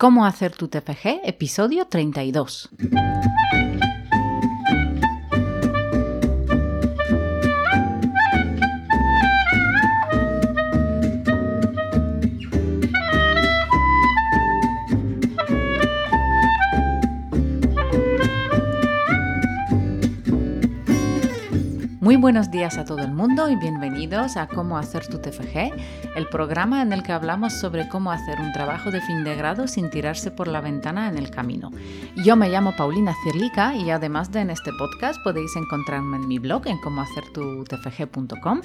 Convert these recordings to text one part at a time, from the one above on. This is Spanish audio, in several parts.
Cómo hacer tu TFG, episodio 32. Buenos días a todo el mundo y bienvenidos a Cómo hacer tu TFG, el programa en el que hablamos sobre cómo hacer un trabajo de fin de grado sin tirarse por la ventana en el camino. Yo me llamo Paulina Cirlica y además de en este podcast podéis encontrarme en mi blog en cómohacertutfg.com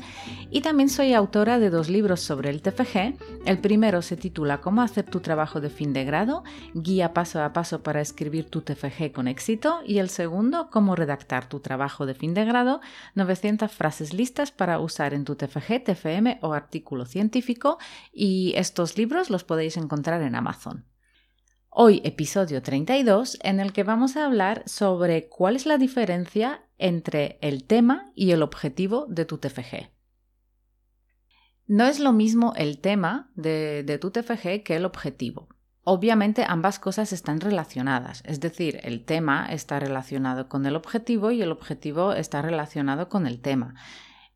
y también soy autora de dos libros sobre el TFG. El primero se titula Cómo hacer tu trabajo de fin de grado, guía paso a paso para escribir tu TFG con éxito y el segundo Cómo redactar tu trabajo de fin de grado, 900 frases listas para usar en tu TFG, TFM o artículo científico y estos libros los podéis encontrar en Amazon. Hoy episodio 32 en el que vamos a hablar sobre cuál es la diferencia entre el tema y el objetivo de tu TFG. No es lo mismo el tema de, de tu TFG que el objetivo. Obviamente ambas cosas están relacionadas, es decir, el tema está relacionado con el objetivo y el objetivo está relacionado con el tema.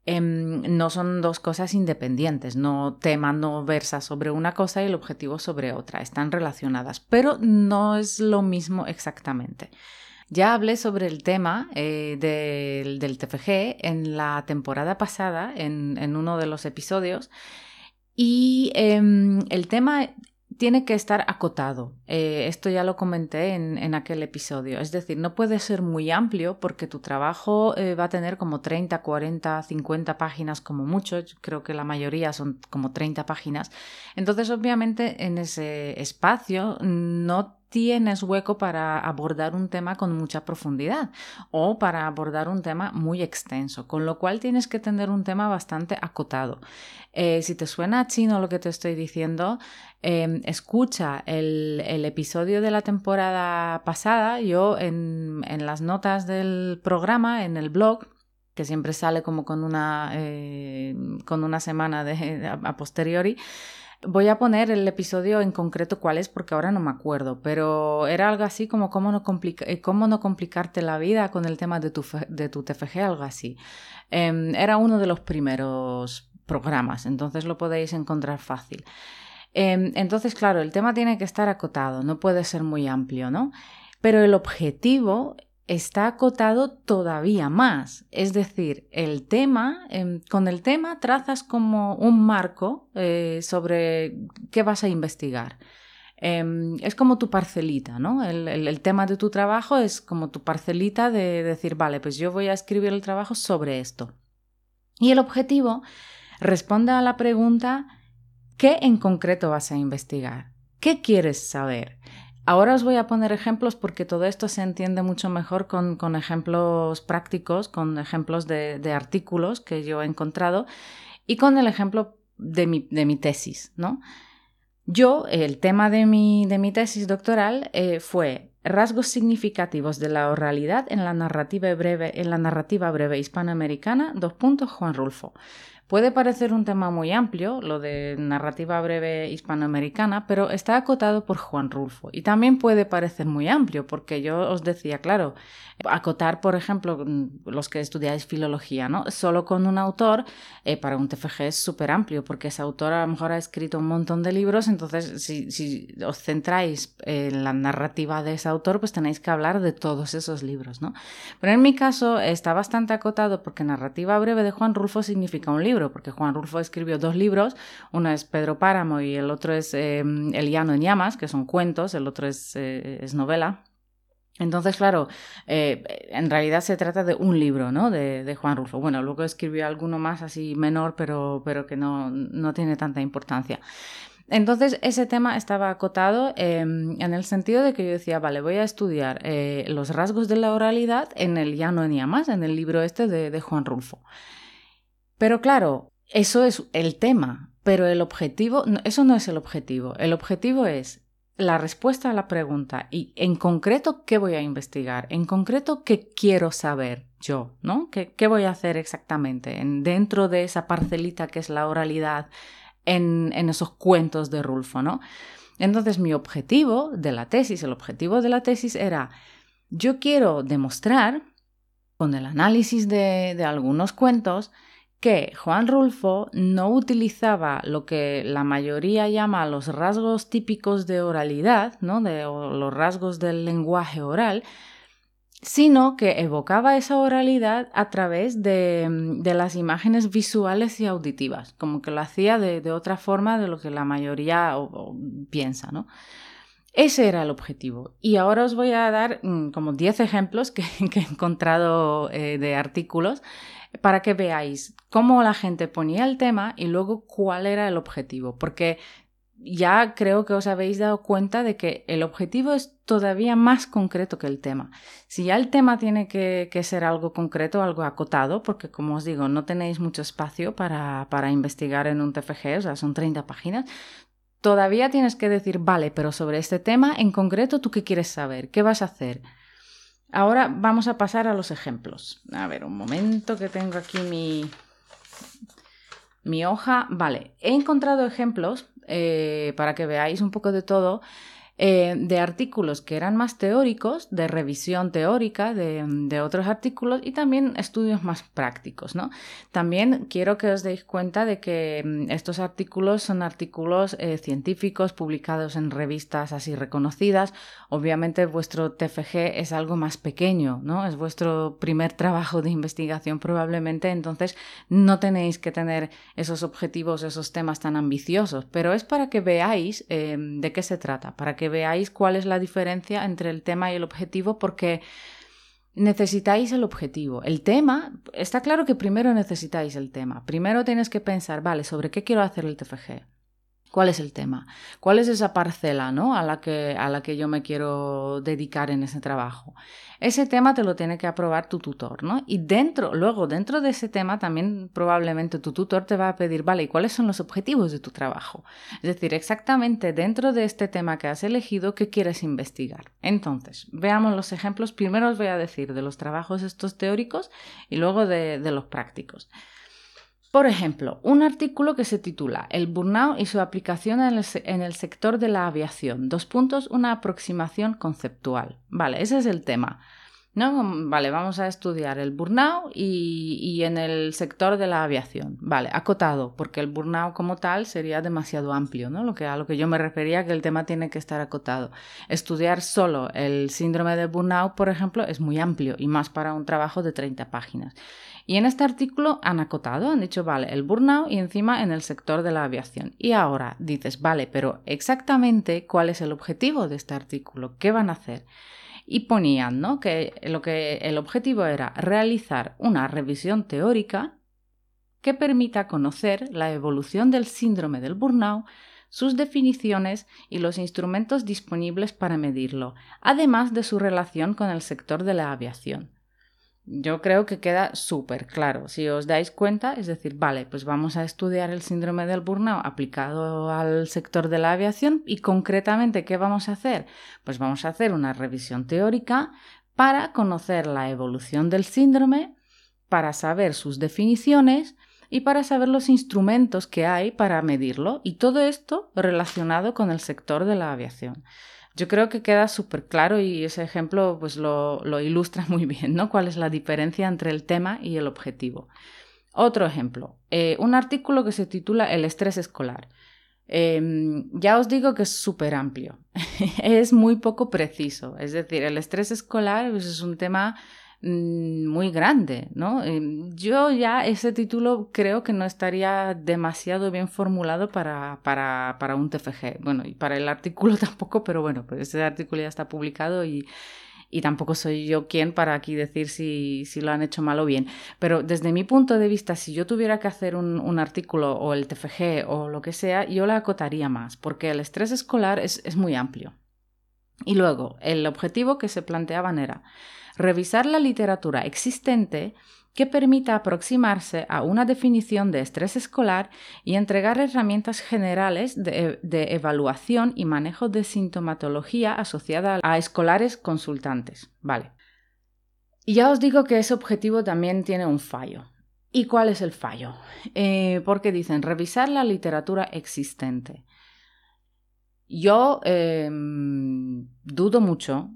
Em, no son dos cosas independientes, no tema no versa sobre una cosa y el objetivo sobre otra, están relacionadas, pero no es lo mismo exactamente. Ya hablé sobre el tema eh, del, TFG en la temporada pasada, en, uno de los episodios, y em, el tema tiene que estar acotado. Eh, esto ya lo comenté en, aquel episodio. Es decir, no puede ser muy amplio porque tu trabajo eh, va a tener como 30, 40, 50 páginas como mucho. creo que la mayoría son como 30 páginas. Entonces, obviamente, en ese espacio no tienes hueco para abordar un tema con mucha profundidad o para abordar un tema muy extenso, con lo cual tienes que tener un tema bastante acotado. Eh, si te suena chino lo que te estoy diciendo, em, escucha el, episodio de la temporada pasada, yo en, las notas del programa, en el blog, que siempre sale como con una, eh, con una semana de, a posteriori, Voy a poner el episodio en concreto cuál es porque ahora no me acuerdo, pero era algo así como cómo no, eh, cómo no complicarte la vida con el tema de tu, de tu TFG, algo así. Em, era uno de los primeros programas, entonces lo podéis encontrar fácil. Em, entonces, claro, el tema tiene que estar acotado, no puede ser muy amplio, ¿no? Pero el objetivo está acotado todavía más. Es decir, el tema, em, con el tema trazas como un marco eh, sobre qué vas a investigar. Em, es como tu parcelita, ¿no? El, tema de tu trabajo es como tu parcelita de decir, vale, pues yo voy a escribir el trabajo sobre esto. Y el objetivo responde a la pregunta, ¿qué en concreto vas a investigar? ¿Qué quieres saber? Ahora os voy a poner ejemplos porque todo esto se entiende mucho mejor con, ejemplos prácticos, con ejemplos de, artículos que yo he encontrado y con el ejemplo de mi, de mi tesis, ¿no? Yo, el tema de mi, de mi tesis doctoral eh, fue rasgos significativos de la oralidad en la narrativa breve, en la narrativa breve hispanoamericana, dos puntos, Juan Rulfo. Puede parecer un tema muy amplio, lo de narrativa breve hispanoamericana, pero está acotado por Juan Rulfo. Y también puede parecer muy amplio, porque yo os decía, claro, acotar, por ejemplo, los que estudiáis filología, ¿no? Solo con un autor, eh, para un TFG es súper amplio, porque ese autor a lo mejor ha escrito un montón de libros, entonces si, si, os centráis en la narrativa de ese autor, pues tenéis que hablar de todos esos libros, ¿no? Pero en mi caso está bastante acotado porque narrativa breve de Juan Rulfo significa un libro porque Juan Rulfo escribió dos libros, uno es Pedro Páramo y el otro es em, El llano en llamas, que son cuentos, el otro es, eh, es novela. Entonces, claro, eh, en realidad se trata de un libro, ¿no? De, de, Juan Rulfo. Bueno, luego escribió alguno más así menor, pero, pero que no, no tiene tanta importancia. Entonces, ese tema estaba acotado em, en el sentido de que yo decía, vale, voy a estudiar eh, los rasgos de la oralidad en el Llano en Llamas, en el libro este de, de Juan Rulfo. Pero claro, eso es el tema, pero el objetivo, eso no es el objetivo. El objetivo es la respuesta a la pregunta y en concreto qué voy a investigar, en concreto qué quiero saber yo, ¿no? ¿Qué, qué voy a hacer exactamente en, dentro de esa parcelita que es la oralidad en, en esos cuentos de Rulfo, ¿no? Entonces mi objetivo de la tesis, el objetivo de la tesis era, yo quiero demostrar, con el análisis de, de algunos cuentos, que Juan Rulfo no utilizaba lo que la mayoría llama los rasgos típicos de oralidad, ¿no? de, los rasgos del lenguaje oral, sino que evocaba esa oralidad a través de, de, las imágenes visuales y auditivas, como que lo hacía de, de otra forma de lo que la mayoría piensa. ¿no? Ese era el objetivo. Y ahora os voy a dar mm, como 10 ejemplos que, he encontrado eh, de artículos para que veáis cómo la gente ponía el tema y luego cuál era el objetivo. Porque ya creo que os habéis dado cuenta de que el objetivo es todavía más concreto que el tema. Si ya el tema tiene que, ser algo concreto, algo acotado, porque como os digo, no tenéis mucho espacio para, para investigar en un TFG, o sea, son 30 páginas, todavía tienes que decir, vale, pero sobre este tema en concreto, ¿tú qué quieres saber? ¿Qué vas a hacer? Ahora vamos a pasar a los ejemplos. A ver, un momento que tengo aquí mi, mi hoja. Vale, he encontrado ejemplos eh, para que veáis un poco de todo. Eh, de artículos que eran más teóricos, de revisión teórica de, otros artículos y también estudios más prácticos. ¿no? También quiero que os deis cuenta de que mm, estos artículos son artículos eh, científicos publicados en revistas así reconocidas. Obviamente vuestro TFG es algo más pequeño, ¿no? es vuestro primer trabajo de investigación probablemente, entonces no tenéis que tener esos objetivos, esos temas tan ambiciosos, pero es para que veáis eh, de qué se trata, para que veáis cuál es la diferencia entre el tema y el objetivo, porque necesitáis el objetivo. El tema, está claro que primero necesitáis el tema. Primero tienes que pensar, vale, ¿sobre qué quiero hacer el TFG? ¿Cuál es el tema? ¿Cuál es esa parcela ¿no? a, la que, a la que yo me quiero dedicar en ese trabajo? Ese tema te lo tiene que aprobar tu tutor, ¿no? Y dentro, luego, dentro de ese tema, también probablemente tu tutor te va a pedir, vale, ¿y cuáles son los objetivos de tu trabajo? Es decir, exactamente dentro de este tema que has elegido, ¿qué quieres investigar? Entonces, veamos los ejemplos. Primero os voy a decir de los trabajos estos teóricos y luego de, de los prácticos. Por ejemplo, un artículo que se titula El burnout y su aplicación en el, sector de la aviación. Dos puntos, una aproximación conceptual. Vale, ese es el tema. ¿No? Vale, vamos a estudiar el burnout y, en el sector de la aviación. Vale, acotado, porque el burnout como tal sería demasiado amplio, ¿no? Lo que, a lo que yo me refería que el tema tiene que estar acotado. Estudiar solo el síndrome de burnout, por ejemplo, es muy amplio y más para un trabajo de 30 páginas. Y en este artículo han acotado, han dicho, vale, el burnout y encima en el sector de la aviación. Y ahora dices, vale, pero exactamente cuál es el objetivo de este artículo, qué van a hacer. Y ponían, ¿no? Que lo que el objetivo era realizar una revisión teórica que permita conocer la evolución del síndrome del burnout sus definiciones y los instrumentos disponibles para medirlo, además de su relación con el sector de la aviación. Yo creo que queda súper claro. Si os dais cuenta, es decir, vale, pues vamos a estudiar el síndrome del burnout aplicado al sector de la aviación y concretamente, ¿qué vamos a hacer? Pues vamos a hacer una revisión teórica para conocer la evolución del síndrome, para saber sus definiciones y para saber los instrumentos que hay para medirlo y todo esto relacionado con el sector de la aviación. Yo creo que queda súper claro y ese ejemplo pues lo, ilustra muy bien, ¿no? ¿Cuál es la diferencia entre el tema y el objetivo? Otro ejemplo, eh, un artículo que se titula El estrés escolar. Em, ya os digo que es súper amplio, es muy poco preciso, es decir, el estrés escolar pues, es un tema muy grande, ¿no? Em, yo ya ese título creo que no estaría demasiado bien formulado para, para, para un TFG. Bueno, y para el artículo tampoco, pero bueno, pues ese artículo ya está publicado y, y tampoco soy yo quien para aquí decir si, si, lo han hecho mal o bien. Pero desde mi punto de vista, si yo tuviera que hacer un, un artículo o el TFG o lo que sea, yo la acotaría más, porque el estrés escolar es, es muy amplio. Y luego, el objetivo que se planteaban era revisar la literatura existente que permita aproximarse a una definición de estrés escolar y entregar herramientas generales de, evaluación y manejo de sintomatología asociada a escolares consultantes. Vale. Y ya os digo que ese objetivo también tiene un fallo. ¿Y cuál es el fallo? Eh, porque dicen revisar la literatura existente. Yo em, dudo mucho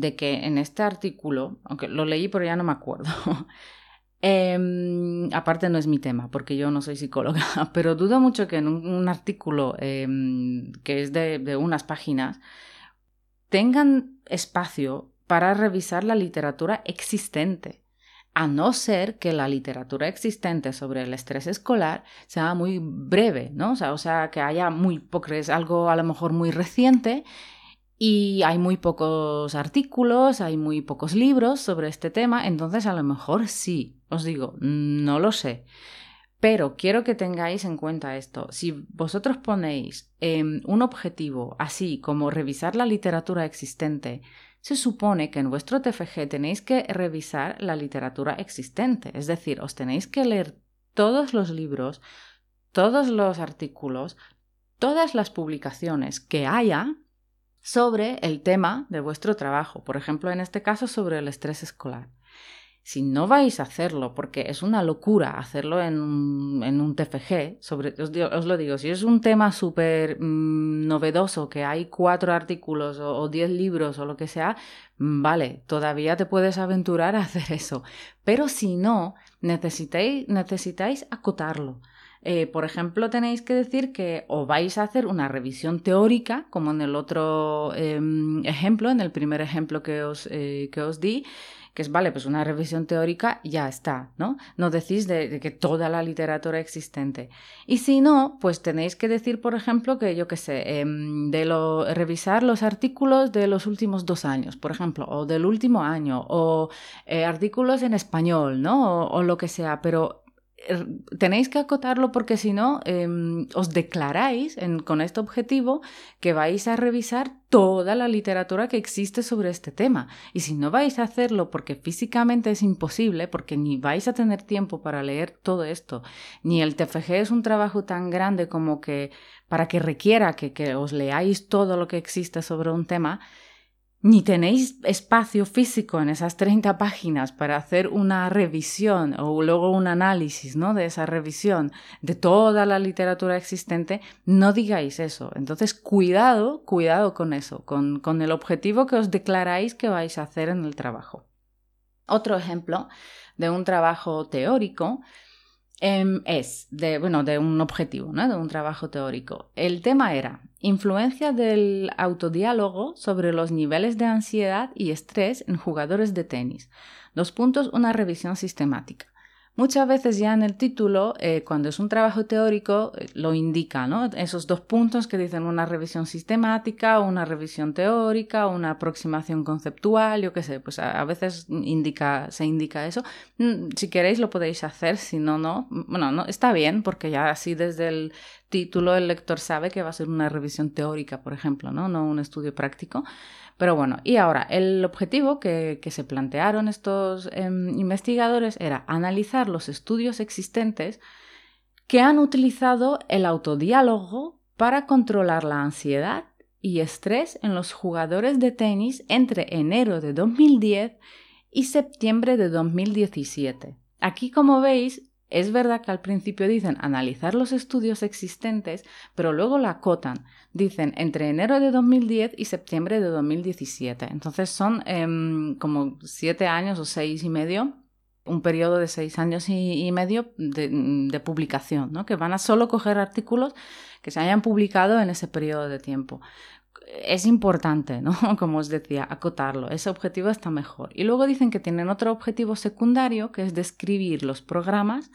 de que en este artículo, aunque lo leí pero ya no me acuerdo, em, aparte no es mi tema porque yo no soy psicóloga, pero dudo mucho que en un, artículo em, que es de unas páginas tengan espacio para revisar la literatura existente a no ser que la literatura existente sobre el estrés escolar sea muy breve, ¿no? O sea, o sea que haya muy poco, es algo a lo mejor muy reciente y hay muy pocos artículos, hay muy pocos libros sobre este tema, entonces a lo mejor sí, os digo, no lo sé. Pero quiero que tengáis en cuenta esto. Si vosotros ponéis em, un objetivo así como revisar la literatura existente, se supone que en vuestro TFG tenéis que revisar la literatura existente, es decir, os tenéis que leer todos los libros, todos los artículos, todas las publicaciones que haya sobre el tema de vuestro trabajo, por ejemplo, en este caso sobre el estrés escolar. Si no vais a hacerlo, porque es una locura hacerlo en un, TFG, sobre, os, lo digo, si es un tema súper mm, novedoso, que hay cuatro artículos o, diez libros o lo que sea, mm, vale, todavía te puedes aventurar a hacer eso. Pero si no, necesitáis, necesitáis acotarlo. Eh, por ejemplo, tenéis que decir que o vais a hacer una revisión teórica, como en el otro em, ejemplo, en el primer ejemplo que os, eh, que os di, que es, vale, pues una revisión teórica ya está, ¿no? No decís de, que toda la literatura existente. Y si no, pues tenéis que decir, por ejemplo, que yo qué sé, em, de revisar los artículos de los últimos dos años, por ejemplo, o del último año, o eh, artículos en español, ¿no? o lo que sea, pero Er, tenéis que acotarlo porque si no, em, os declaráis con este objetivo que vais a revisar toda la literatura que existe sobre este tema. Y si no vais a hacerlo porque físicamente es imposible, porque ni vais a tener tiempo para leer todo esto, ni el TFG es un trabajo tan grande como que para que requiera que, que os leáis todo lo que existe sobre un tema, ni tenéis espacio físico en esas 30 páginas para hacer una revisión o luego un análisis ¿no? de esa revisión de toda la literatura existente, no digáis eso. Entonces, cuidado, cuidado con eso, con, con el objetivo que os declaráis que vais a hacer en el trabajo. Otro ejemplo de un trabajo teórico Em, es bueno, de un objetivo, ¿no? de un trabajo teórico. El tema era influencia del autodiálogo sobre los niveles de ansiedad y estrés en jugadores de tenis. Dos puntos, una revisión sistemática. Muchas veces ya en el título, eh, cuando es un trabajo teórico, eh, lo indica, ¿no? Esos dos puntos que dicen una revisión sistemática, una revisión teórica, una aproximación conceptual, yo qué sé, pues a, veces indica, se indica eso. Mm, si queréis lo podéis hacer, si no, no. Bueno, no, está bien, porque ya así desde el título el lector sabe que va a ser una revisión teórica, por ejemplo, ¿no? No un estudio práctico. Pero bueno, y ahora, el objetivo que, se plantearon estos em, investigadores era analizar los estudios existentes que han utilizado el autodiálogo para controlar la ansiedad y estrés en los jugadores de tenis entre enero de 2010 y septiembre de 2017. Aquí, como veis, es verdad que al principio dicen analizar los estudios existentes, pero luego la acotan. Dicen entre enero de 2010 y septiembre de 2017. Entonces son em, como siete años o seis y medio un periodo de seis años y, medio de, publicación, ¿no? que van a solo coger artículos que se hayan publicado en ese periodo de tiempo es importante, ¿no? Como os decía, acotarlo. Ese objetivo está mejor. Y luego dicen que tienen otro objetivo secundario, que es describir los programas,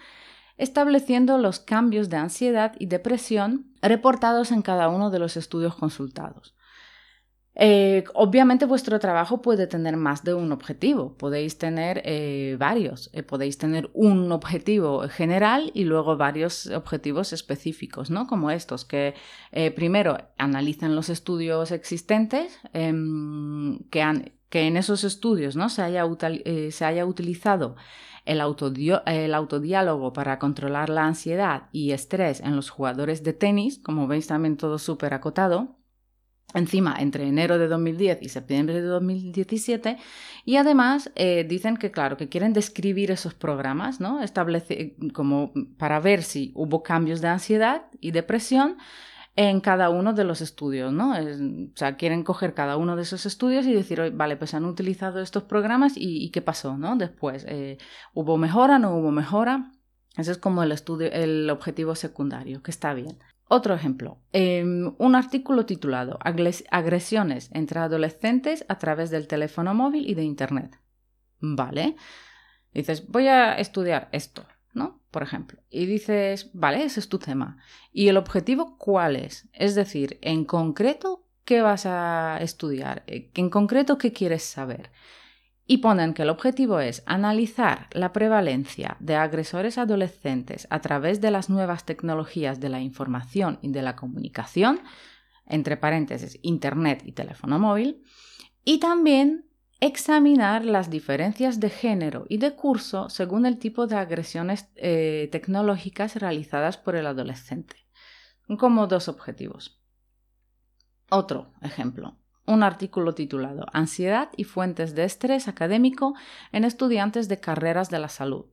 estableciendo los cambios de ansiedad y depresión reportados en cada uno de los estudios consultados. Eh, obviamente vuestro trabajo puede tener más de un objetivo, podéis tener eh, varios, eh, podéis tener un objetivo general y luego varios objetivos específicos, ¿no? Como estos, que primero analicen los estudios existentes, em, que, que, en esos estudios ¿no? se, haya, se haya utilizado el, el autodiálogo para controlar la ansiedad y estrés en los jugadores de tenis, como veis también todo súper acotado encima entre enero de 2010 y septiembre de 2017 y además eh, dicen que claro que quieren describir esos programas no establece como para ver si hubo cambios de ansiedad y depresión en cada uno de los estudios, ¿no? o sea, quieren coger cada uno de esos estudios y decir, vale, pues han utilizado estos programas y, qué pasó, ¿no? Después, eh, ¿hubo mejora, no hubo mejora? Ese es como el, estudio, el objetivo secundario, que está bien. Otro ejemplo, em, un artículo titulado Agresiones entre adolescentes a través del teléfono móvil y de Internet. Vale. Dices, voy a estudiar esto. ¿no? Por ejemplo. Y dices, vale, ese es tu tema. ¿Y el objetivo cuál es? Es decir, en concreto, ¿qué vas a estudiar? ¿En concreto qué quieres saber? Y ponen que el objetivo es analizar la prevalencia de agresores adolescentes a través de las nuevas tecnologías de la información y de la comunicación, entre paréntesis, Internet y teléfono móvil, y también examinar las diferencias de género y de curso según el tipo de agresiones eh, tecnológicas realizadas por el adolescente. Como dos objetivos. Otro ejemplo. Un artículo titulado Ansiedad y fuentes de estrés académico en estudiantes de carreras de la salud.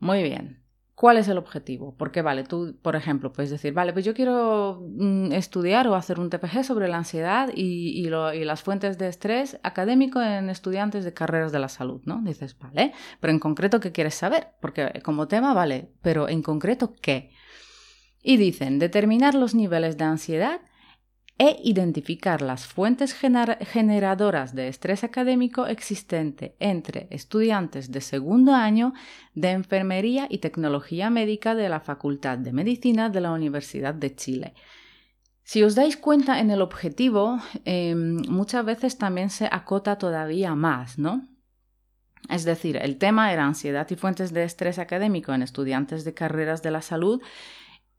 Muy bien. ¿Cuál es el objetivo? Porque, vale, tú, por ejemplo, puedes decir, vale, pues yo quiero mm, estudiar o hacer un TPG sobre la ansiedad y, las fuentes de estrés académico en estudiantes de carreras de la salud, ¿no? Dices, vale, pero en concreto, ¿qué quieres saber? Porque como tema, vale, pero en concreto, ¿qué? Y dicen, determinar los niveles de ansiedad e identificar las fuentes generadoras de estrés académico existente entre estudiantes de segundo año de Enfermería y Tecnología Médica de la Facultad de Medicina de la Universidad de Chile. Si os dais cuenta en el objetivo, em, muchas veces también se acota todavía más, ¿no? Es decir, el tema era ansiedad y fuentes de estrés académico en estudiantes de carreras de la salud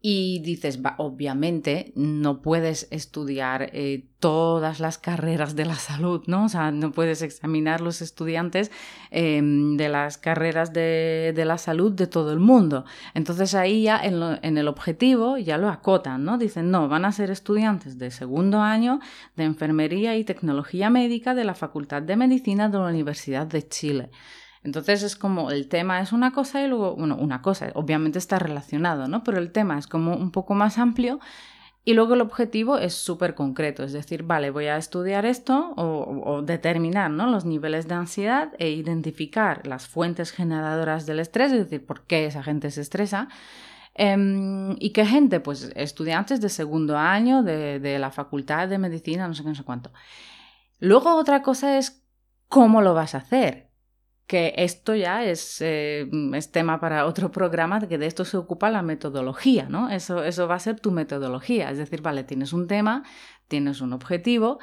y dices, obviamente no puedes estudiar eh, todas las carreras de la salud, ¿no? O sea, no puedes examinar los estudiantes em, de las carreras de, la salud de todo el mundo. Entonces ahí ya en, en, el objetivo ya lo acotan, ¿no? Dicen, no, van a ser estudiantes de segundo año de Enfermería y Tecnología Médica de la Facultad de Medicina de la Universidad de Chile. Entonces es como el tema es una cosa y luego, bueno, una cosa, obviamente está relacionado, ¿no? Pero el tema es como un poco más amplio y luego el objetivo es súper concreto, es decir, vale, voy a estudiar esto o, determinar ¿no? los niveles de ansiedad e identificar las fuentes generadoras del estrés, es decir, por qué esa gente se estresa. Em, ¿Y qué gente? Pues estudiantes de segundo año de, de la facultad de medicina, no sé qué, no sé cuánto. Luego otra cosa es cómo lo vas a hacer que esto ya es, eh, es, tema para otro programa, que de esto se ocupa la metodología, ¿no? Eso, eso va a ser tu metodología, es decir, vale, tienes un tema, tienes un objetivo,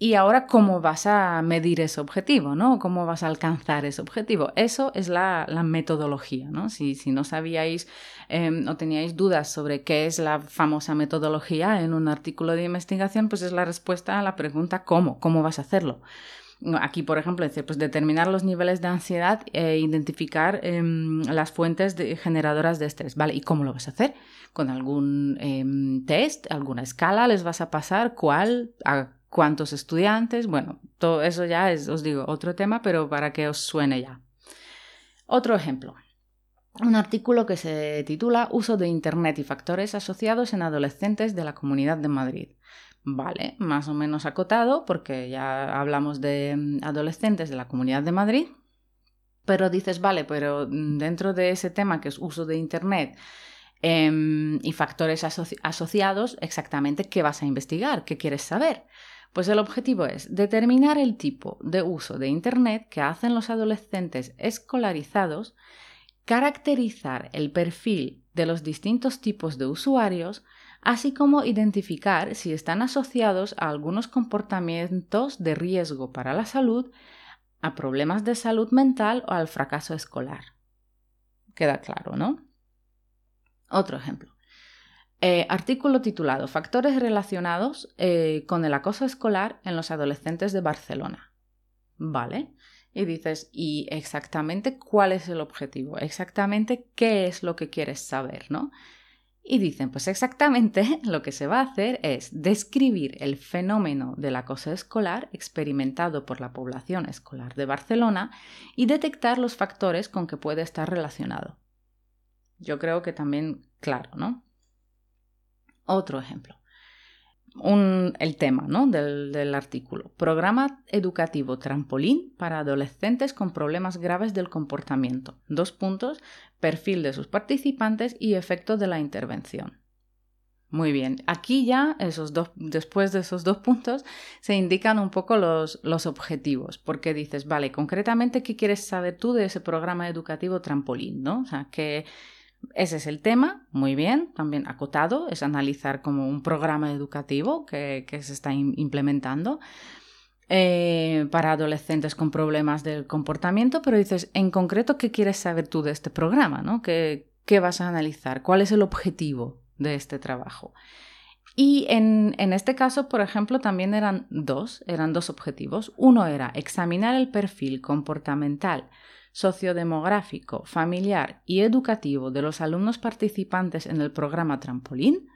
y ahora cómo vas a medir ese objetivo, ¿no? ¿Cómo vas a alcanzar ese objetivo? Eso es la, la metodología, ¿no? Si, si no sabíais em, o teníais dudas sobre qué es la famosa metodología en un artículo de investigación, pues es la respuesta a la pregunta ¿cómo? ¿Cómo vas a hacerlo? Aquí, por ejemplo, decir, pues determinar los niveles de ansiedad e identificar em, las fuentes generadoras de estrés. ¿Vale? ¿Y cómo lo vas a hacer? ¿Con algún em, test, alguna escala les vas a pasar? ¿Cuál? ¿A cuántos estudiantes? Bueno, todo eso ya es, os digo, otro tema, pero para que os suene ya. Otro ejemplo. Un artículo que se titula Uso de Internet y factores asociados en adolescentes de la Comunidad de Madrid. Vale, más o menos acotado, porque ya hablamos de mm, adolescentes de la Comunidad de Madrid, pero dices, vale, pero mm, dentro de ese tema que es uso de Internet em, y factores asociados, exactamente qué vas a investigar, qué quieres saber. Pues el objetivo es determinar el tipo de uso de Internet que hacen los adolescentes escolarizados, caracterizar el perfil de los distintos tipos de usuarios, así como identificar si están asociados a algunos comportamientos de riesgo para la salud, a problemas de salud mental o al fracaso escolar. Queda claro, ¿no? Otro ejemplo. Eh, artículo titulado Factores relacionados eh, con el acoso escolar en los adolescentes de Barcelona. ¿Vale? Y dices, ¿y exactamente cuál es el objetivo? Exactamente qué es lo que quieres saber, ¿no? Y dicen, pues exactamente lo que se va a hacer es describir el fenómeno del acoso escolar experimentado por la población escolar de Barcelona y detectar los factores con que puede estar relacionado. Yo creo que también claro, ¿no? Otro ejemplo. El tema del, del, artículo. Programa educativo trampolín para adolescentes con problemas graves del comportamiento. Dos puntos, perfil de sus participantes y efectos de la intervención. Muy bien, aquí ya esos dos, después de esos dos puntos se indican un poco los, los objetivos, porque dices, vale, concretamente, ¿qué quieres saber tú de ese programa educativo trampolín? ¿no? O sea, que ese es el tema, muy bien, también acotado, es analizar como un programa educativo que, se está implementando. Eh, para adolescentes con problemas del comportamiento, pero dices, en concreto, ¿qué quieres saber tú de este programa? ¿no? ¿Qué, ¿Qué vas a analizar? ¿Cuál es el objetivo de este trabajo? Y en, en, este caso, por ejemplo, también eran dos, eran dos objetivos. Uno era examinar el perfil comportamental sociodemográfico, familiar y educativo de los alumnos participantes en el programa Trampolín,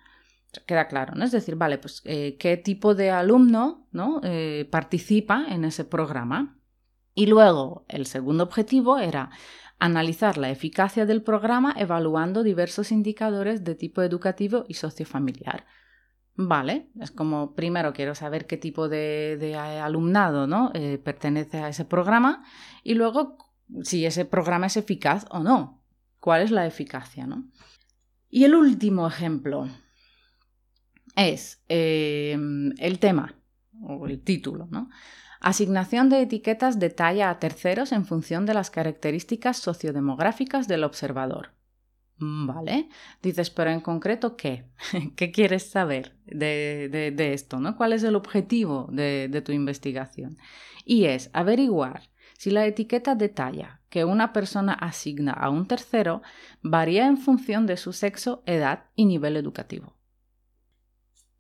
queda claro, ¿no? Es decir, vale, pues eh, qué tipo de alumno ¿no? Eh, participa en ese programa. Y luego, el segundo objetivo era analizar la eficacia del programa evaluando diversos indicadores de tipo educativo y sociofamiliar. Vale, es como primero quiero saber qué tipo de, alumnado ¿no? Eh, pertenece a ese programa y luego si ese programa es eficaz o no. ¿Cuál es la eficacia? ¿no? Y el último ejemplo es eh, el tema o el título, ¿no? Asignación de etiquetas de talla a terceros en función de las características sociodemográficas del observador. Mm, vale. Dices, pero en concreto, ¿qué? ¿Qué quieres saber de, esto? ¿no? ¿Cuál es el objetivo de, de tu investigación? Y es averiguar si la etiqueta detalla que una persona asigna a un tercero varía en función de su sexo, edad y nivel educativo.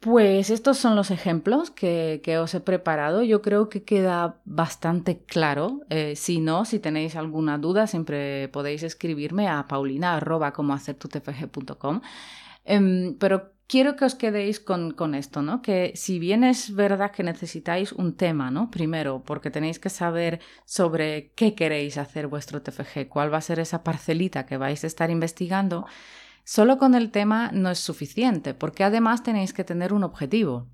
Pues estos son los ejemplos que, os he preparado. Yo creo que queda bastante claro. Eh, si no, si tenéis alguna duda, siempre podéis escribirme a paulina.com. Em, pero quiero que os quedéis con, esto, ¿no? Que si bien es verdad que necesitáis un tema, ¿no? Primero, porque tenéis que saber sobre qué queréis hacer vuestro TFG, cuál va a ser esa parcelita que vais a estar investigando, solo con el tema no es suficiente, porque además tenéis que tener un objetivo.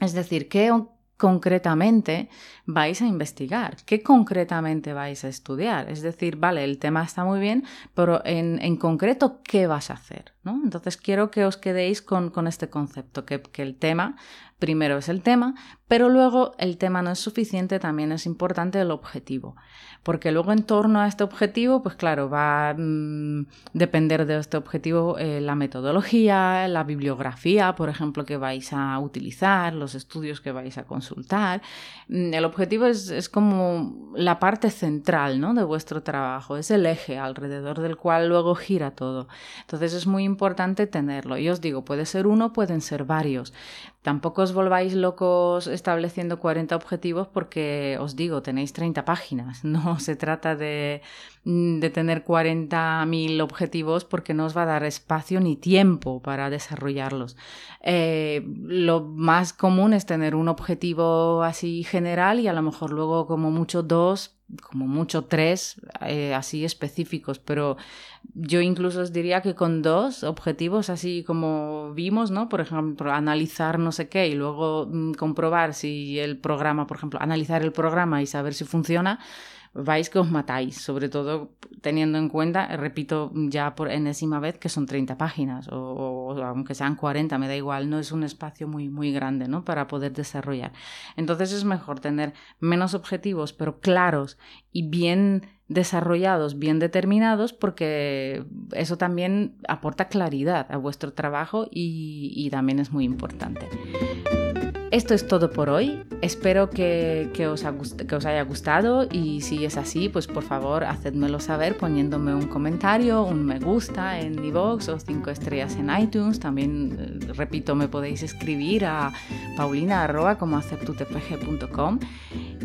Es decir, ¿qué concretamente vais a investigar? ¿Qué concretamente vais a estudiar? Es decir, vale, el tema está muy bien, pero en, concreto, ¿qué vas a hacer? ¿no? Entonces quiero que os quedéis con, este concepto, que, que el tema primero es el tema, pero luego el tema no es suficiente, también es importante el objetivo porque luego en torno a este objetivo, pues claro, va a mm, depender de este objetivo eh, la metodología, la bibliografía, por ejemplo, que vais a utilizar, los estudios que vais a consultar. Mm, el objetivo es, como la parte central ¿no? de vuestro trabajo, es el eje alrededor del cual luego gira todo. Entonces es muy importante tenerlo. Y os digo, puede ser uno, pueden ser varios. Tampoco os volváis locos estableciendo 40 objetivos porque os digo, tenéis 30 páginas. No se trata de, de tener 40.000 objetivos porque no os va a dar espacio ni tiempo para desarrollarlos. Eh, lo más común es tener un objetivo así general y a lo mejor luego como mucho dos como mucho tres eh, así específicos, pero yo incluso os diría que con dos objetivos así como vimos, ¿no? Por ejemplo, analizar no sé qué y luego mm, comprobar si el programa, por ejemplo, analizar el programa y saber si funciona, vais que os matáis, sobre todo teniendo en cuenta, repito ya por enésima vez, que son 30 páginas o, aunque sean 40, me da igual, no es un espacio muy, muy grande ¿no? para poder desarrollar. Entonces es mejor tener menos objetivos, pero claros y bien desarrollados, bien determinados, porque eso también aporta claridad a vuestro trabajo y también es muy importante. Esto es todo por hoy. Espero que, os que, os haya gustado y si es así, pues por favor hacedmelo saber poniéndome un comentario, un me gusta en iVoox o cinco estrellas en iTunes. También, eh, repito, me podéis escribir a paulina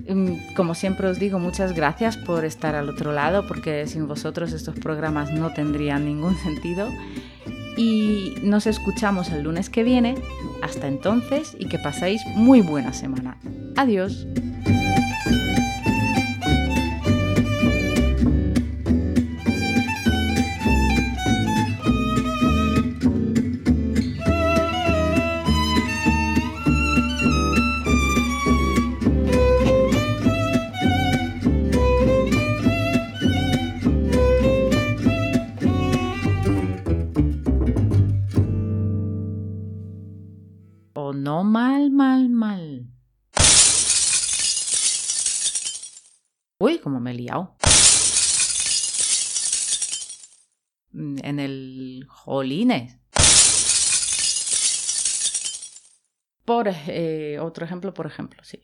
mm, Como siempre os digo, muchas gracias por estar al otro lado porque sin vosotros estos programas no tendrían ningún sentido y nos escuchamos el lunes que viene. Hasta entonces y que paséis muy buena semana. Adiós. Como me he liado. Mm, en el jolines. Por eh, otro ejemplo, por ejemplo, sí.